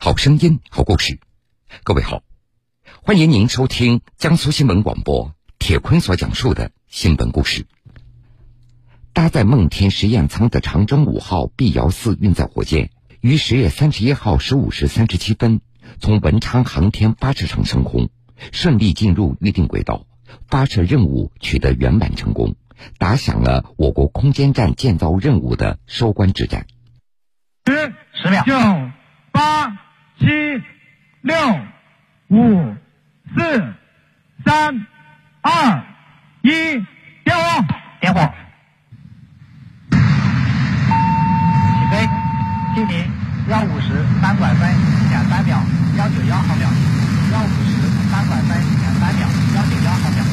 好声音，好故事。各位好，欢迎您收听江苏新闻广播铁坤所讲述的新闻故事。搭载梦天实验舱的长征五号 B 遥四运载火箭，于十月三十一号十五时三十七分从文昌航天发射场升空，顺利进入预定轨道，发射任务取得圆满成功，打响了我国空间站建造任务的收官之战。十十秒，九八。七六五四三二一，点火！点火！起飞！距离幺五十三拐分点三秒，幺九幺毫秒。幺五十三拐分点三秒，幺九幺毫秒。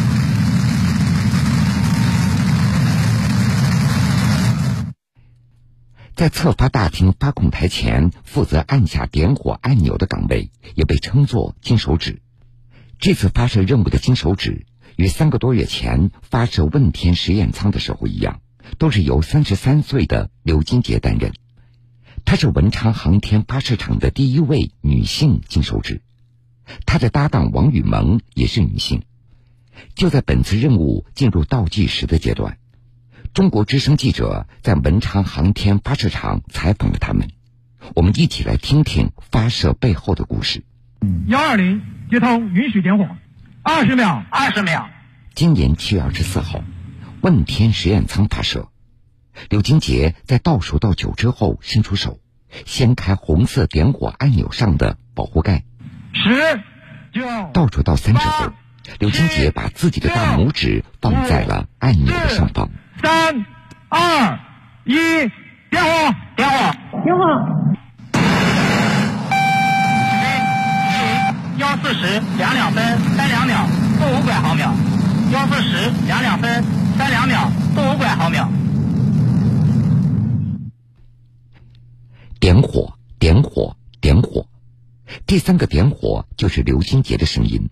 在侧发大厅发控台前负责按下点火按钮的岗位，也被称作金手指。这次发射任务的金手指，与三个多月前发射问天实验舱的时候一样，都是由三十三岁的刘金杰担任。她是文昌航天发射场的第一位女性金手指，她的搭档王雨萌也是女性。就在本次任务进入倒计时的阶段。中国之声记者在文昌航天发射场采访了他们，我们一起来听听发射背后的故事。幺二零接通，允许点火。二十秒，二十秒。今年七月二十四号，问天实验舱发射，刘金杰在倒数到九之后伸出手，掀开红色点火按钮上的保护盖。十九。倒数到三之后，刘金杰把自己的大拇指放在了按钮的上方。三、二、一，点火！点火！点火！幺四十两两分三两秒负五拐毫秒。幺四十两两分三两秒负五拐毫秒。点火！点火！点火！第三个点火就是刘金杰的声音。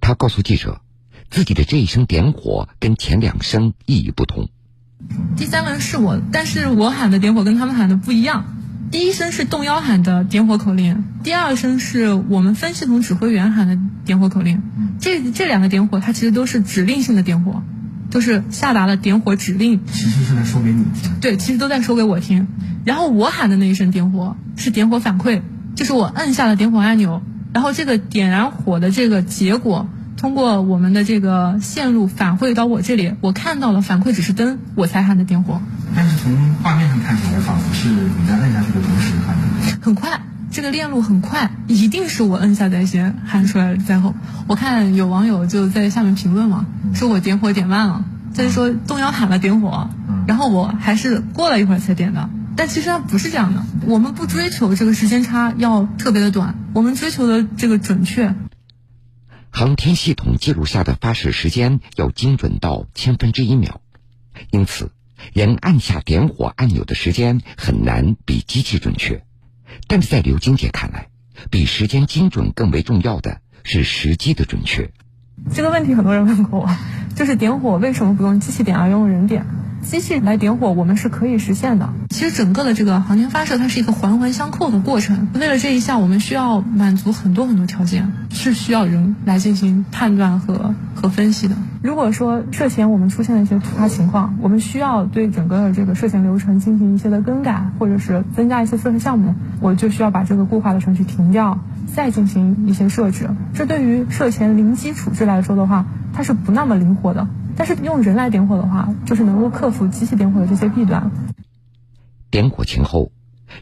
他告诉记者。自己的这一声点火跟前两声意义不同。第三个人是我，但是我喊的点火跟他们喊的不一样。第一声是动幺喊的点火口令，第二声是我们分系统指挥员喊的点火口令。这这两个点火，它其实都是指令性的点火，都是下达了点火指令。其实是在说给你听。对，其实都在说给我听。然后我喊的那一声点火是点火反馈，就是我摁下了点火按钮，然后这个点燃火的这个结果。通过我们的这个线路反馈到我这里，我看到了反馈指示灯，我才喊的点火。但是从画面上看起来，仿佛是你在摁下去的同时喊的。很快，这个链路很快，一定是我摁下在先，喊出来在后。我看有网友就在下面评论嘛，说我点火点慢了，再说动摇喊了点火，然后我还是过了一会儿才点的。但其实它不是这样的，我们不追求这个时间差要特别的短，我们追求的这个准确。航天系统记录下的发射时间要精准到千分之一秒，因此人按下点火按钮的时间很难比机器准确。但是在刘晶姐看来，比时间精准更为重要的是时机的准确。这个问题很多人问过我，就是点火为什么不用机器点而用人点？机器来点火，我们是可以实现的。其实整个的这个航天发射，它是一个环环相扣的过程。为了这一项，我们需要满足很多很多条件，是需要人来进行判断和和分析的。如果说涉前我们出现了一些突发情况，我们需要对整个的这个涉前流程进行一些的更改，或者是增加一些测试项目，我就需要把这个固化的程序停掉，再进行一些设置。这对于涉前零基础制来说的话，它是不那么灵活的。但是用人来点火的话，就是能够克服机器点火的这些弊端。点火前后，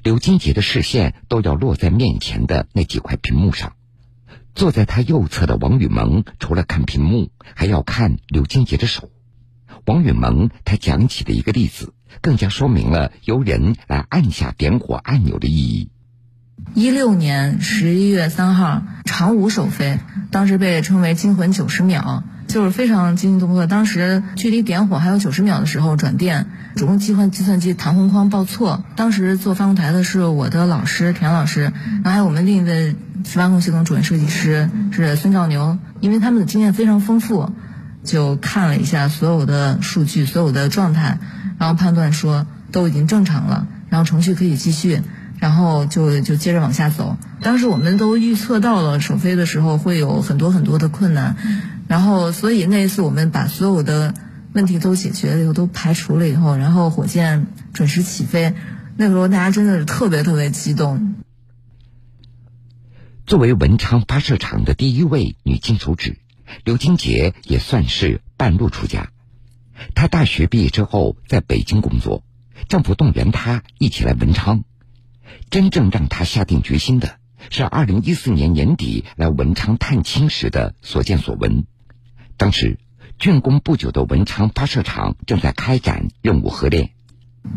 刘金杰的视线都要落在面前的那几块屏幕上。坐在他右侧的王雨萌，除了看屏幕，还要看刘金杰的手。王雨萌他讲起的一个例子，更加说明了由人来按下点火按钮的意义。一六年十一月三号，长五首飞，当时被称为“惊魂九十秒”。就是非常惊心动魄。当时距离点火还有九十秒的时候转电，主动切换计算机弹簧框报错。当时做发控台的是我的老师田老师，然后还有我们另一位发控系统主任设计师是孙兆牛。因为他们的经验非常丰富，就看了一下所有的数据、所有的状态，然后判断说都已经正常了，然后程序可以继续。然后就就接着往下走。当时我们都预测到了首飞的时候会有很多很多的困难，然后所以那一次我们把所有的问题都解决了以后，都排除了以后，然后火箭准时起飞。那个时候大家真的是特别特别激动。作为文昌发射场的第一位女金手指，刘金杰也算是半路出家。她大学毕业之后在北京工作，丈夫动员她一起来文昌。真正让他下定决心的是二零一四年年底来文昌探亲时的所见所闻。当时竣工不久的文昌发射场正在开展任务合练。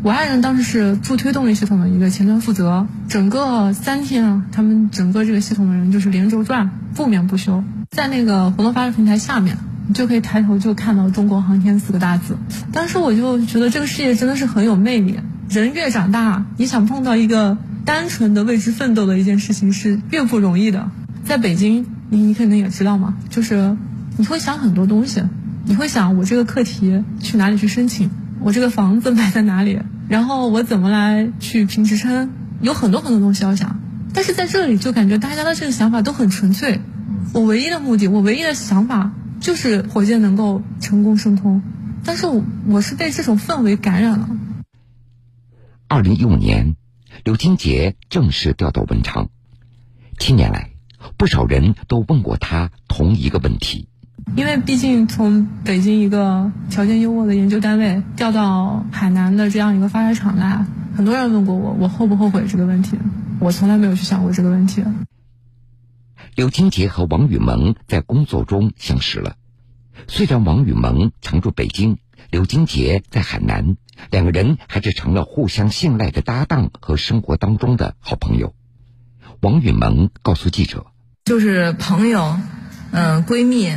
我爱人当时是助推动力系统的一个前端负责，整个三天啊，他们整个这个系统的人就是连轴转，不眠不休，在那个活动发射平台下面。你就可以抬头就看到“中国航天”四个大字。当时我就觉得这个世界真的是很有魅力。人越长大，你想碰到一个单纯的为之奋斗的一件事情是越不容易的。在北京，你你肯定也知道嘛，就是你会想很多东西，你会想我这个课题去哪里去申请，我这个房子买在哪里，然后我怎么来去评职称，有很多很多东西要想。但是在这里就感觉大家的这个想法都很纯粹。我唯一的目的，我唯一的想法。就是火箭能够成功升空，但是我我是被这种氛围感染了。二零一五年，刘金杰正式调到文昌。七年来，不少人都问过他同一个问题。因为毕竟从北京一个条件优渥的研究单位调到海南的这样一个发射场来，很多人问过我，我后不后悔这个问题？我从来没有去想过这个问题。刘金杰和王雨萌在工作中相识了。虽然王雨萌常驻北京，刘金杰在海南，两个人还是成了互相信赖的搭档和生活当中的好朋友。王雨萌告诉记者：“就是朋友，嗯，闺蜜，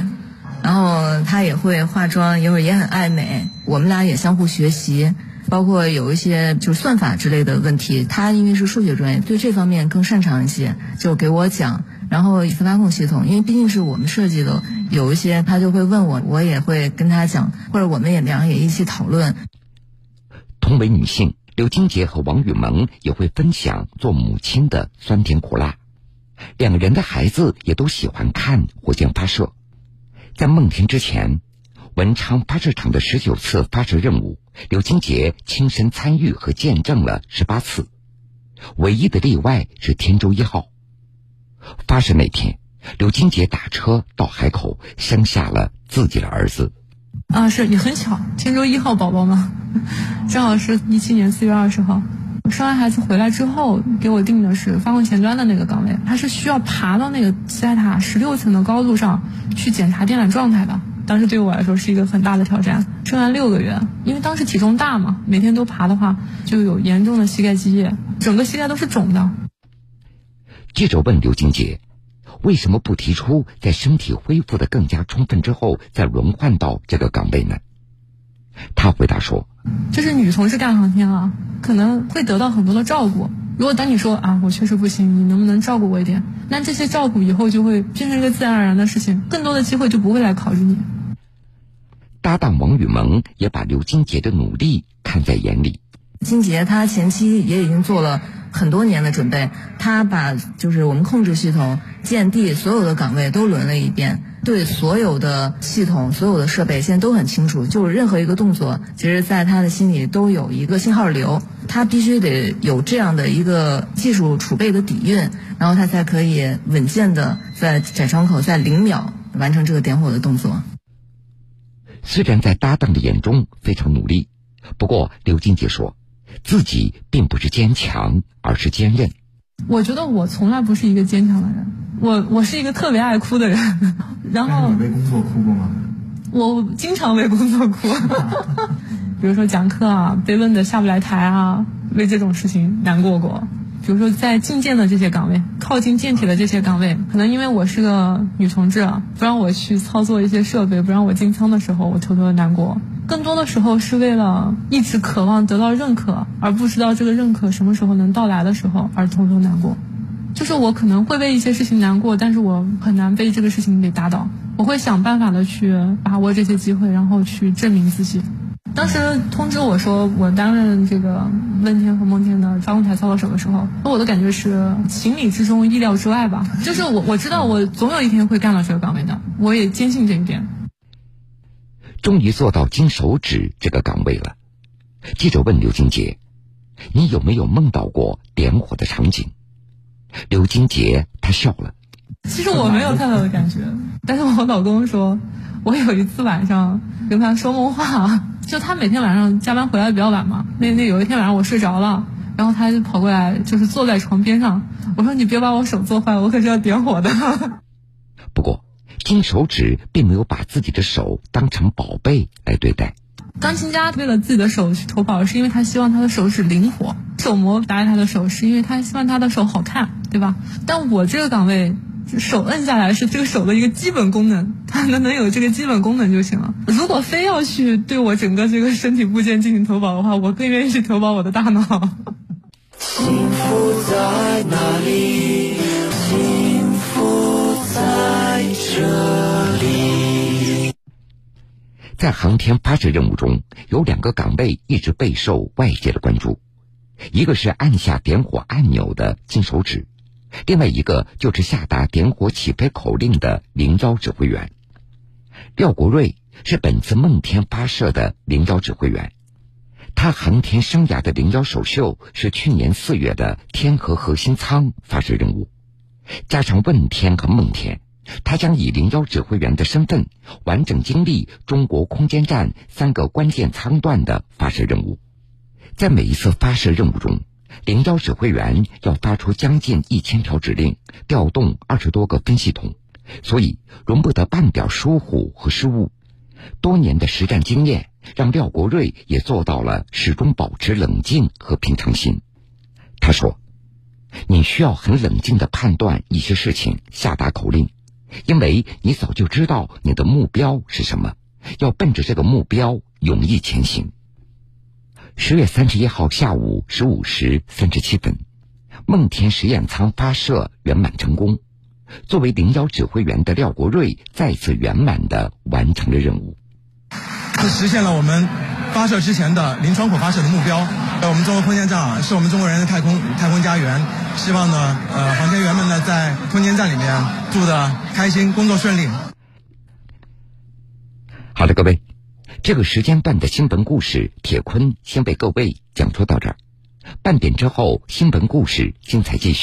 然后她也会化妆，一会儿也很爱美。我们俩也相互学习，包括有一些就是算法之类的问题，她因为是数学专业，对这方面更擅长一些，就给我讲。”然后分发控系统，因为毕竟是我们设计的，有一些他就会问我，我也会跟他讲，或者我们也两个也一起讨论。同为女性，刘金杰和王雨萌也会分享做母亲的酸甜苦辣。两个人的孩子也都喜欢看火箭发射。在梦天之前，文昌发射场的十九次发射任务，刘金杰亲身参与和见证了十八次，唯一的例外是天舟一号。发射那天，刘金杰打车到海口，生下了自己的儿子。啊，是也很巧，天舟一号宝宝嘛，正好是一七年四月二十号。生完孩子回来之后，给我定的是发控前端的那个岗位，他是需要爬到那个西塔十六层的高度上去检查电缆状态的。当时对我来说是一个很大的挑战。生完六个月，因为当时体重大嘛，每天都爬的话，就有严重的膝盖积液，整个膝盖都是肿的。记者问刘金杰：“为什么不提出在身体恢复的更加充分之后再轮换到这个岗位呢？”他回答说：“这是女同志干航天啊，可能会得到很多的照顾。如果当你说啊，我确实不行，你能不能照顾我一点？那这些照顾以后就会变成一个自然而然的事情，更多的机会就不会来考虑你。”搭档王雨萌也把刘金杰的努力看在眼里。金杰他前期也已经做了。很多年的准备，他把就是我们控制系统、建地所有的岗位都轮了一遍，对所有的系统、所有的设备现在都很清楚。就是任何一个动作，其实在他的心里都有一个信号流，他必须得有这样的一个技术储备的底蕴，然后他才可以稳健的在窄窗口在零秒完成这个点火的动作。虽然在搭档的眼中非常努力，不过刘金杰说。自己并不是坚强，而是坚韧。我觉得我从来不是一个坚强的人，我我是一个特别爱哭的人。然后你为工作哭过吗？我经常为工作哭，比如说讲课啊，被问的下不来台啊，为这种事情难过过。比如说在进舰的这些岗位，靠近舰体的这些岗位，可能因为我是个女同志，不让我去操作一些设备，不让我进舱的时候，我偷偷的难过。更多的时候是为了一直渴望得到认可，而不知道这个认可什么时候能到来的时候而偷偷难过。就是我可能会为一些事情难过，但是我很难被这个事情给打倒。我会想办法的去把握这些机会，然后去证明自己。当时通知我说我担任这个问天和梦天的发控台操作手的时候，我的感觉是情理之中、意料之外吧。就是我我知道我总有一天会干到这个岗位的，我也坚信这一点。终于做到金手指这个岗位了。记者问刘金杰：“你有没有梦到过点火的场景？”刘金杰他笑了。其实我没有太大的感觉，但是我老公说，我有一次晚上跟他说梦话，就他每天晚上加班回来比较晚嘛，那那有一天晚上我睡着了，然后他就跑过来，就是坐在床边上，我说你别把我手做坏，我可是要点火的。不过金手指并没有把自己的手当成宝贝来对待。钢琴家为了自己的手去投保，是因为他希望他的手指灵活；手模打在他的手，是因为他希望他的手好看，对吧？但我这个岗位。手摁下来是这个手的一个基本功能，它能能有这个基本功能就行了。如果非要去对我整个这个身体部件进行投保的话，我更愿意去投保我的大脑。幸福在哪里？幸福在这里。在航天发射任务中，有两个岗位一直备受外界的关注，一个是按下点火按钮的金手指。另外一个就是下达点火起飞口令的灵招指挥员，廖国瑞是本次梦天发射的灵招指挥员。他航天生涯的灵招首秀是去年四月的天河核心舱发射任务，加上问天和梦天，他将以零幺指挥员的身份完整经历中国空间站三个关键舱段的发射任务。在每一次发射任务中。零幺指挥员要发出将近一千条指令，调动二十多个分系统，所以容不得半点疏忽和失误。多年的实战经验让廖国瑞也做到了始终保持冷静和平常心。他说：“你需要很冷静的判断一些事情，下达口令，因为你早就知道你的目标是什么，要奔着这个目标勇毅前行。”十月三十一号下午十五时三十七分，梦天实验舱发射圆满成功。作为零幺指挥员的廖国瑞再次圆满的完成了任务，这实现了我们发射之前的零窗口发射的目标。我们中国空间站啊，是我们中国人的太空太空家园。希望呢，呃，航天员们呢，在空间站里面住的开心，工作顺利。好的，各位。这个时间段的新闻故事，铁坤先为各位讲述到这儿。半点之后，新闻故事精彩继续。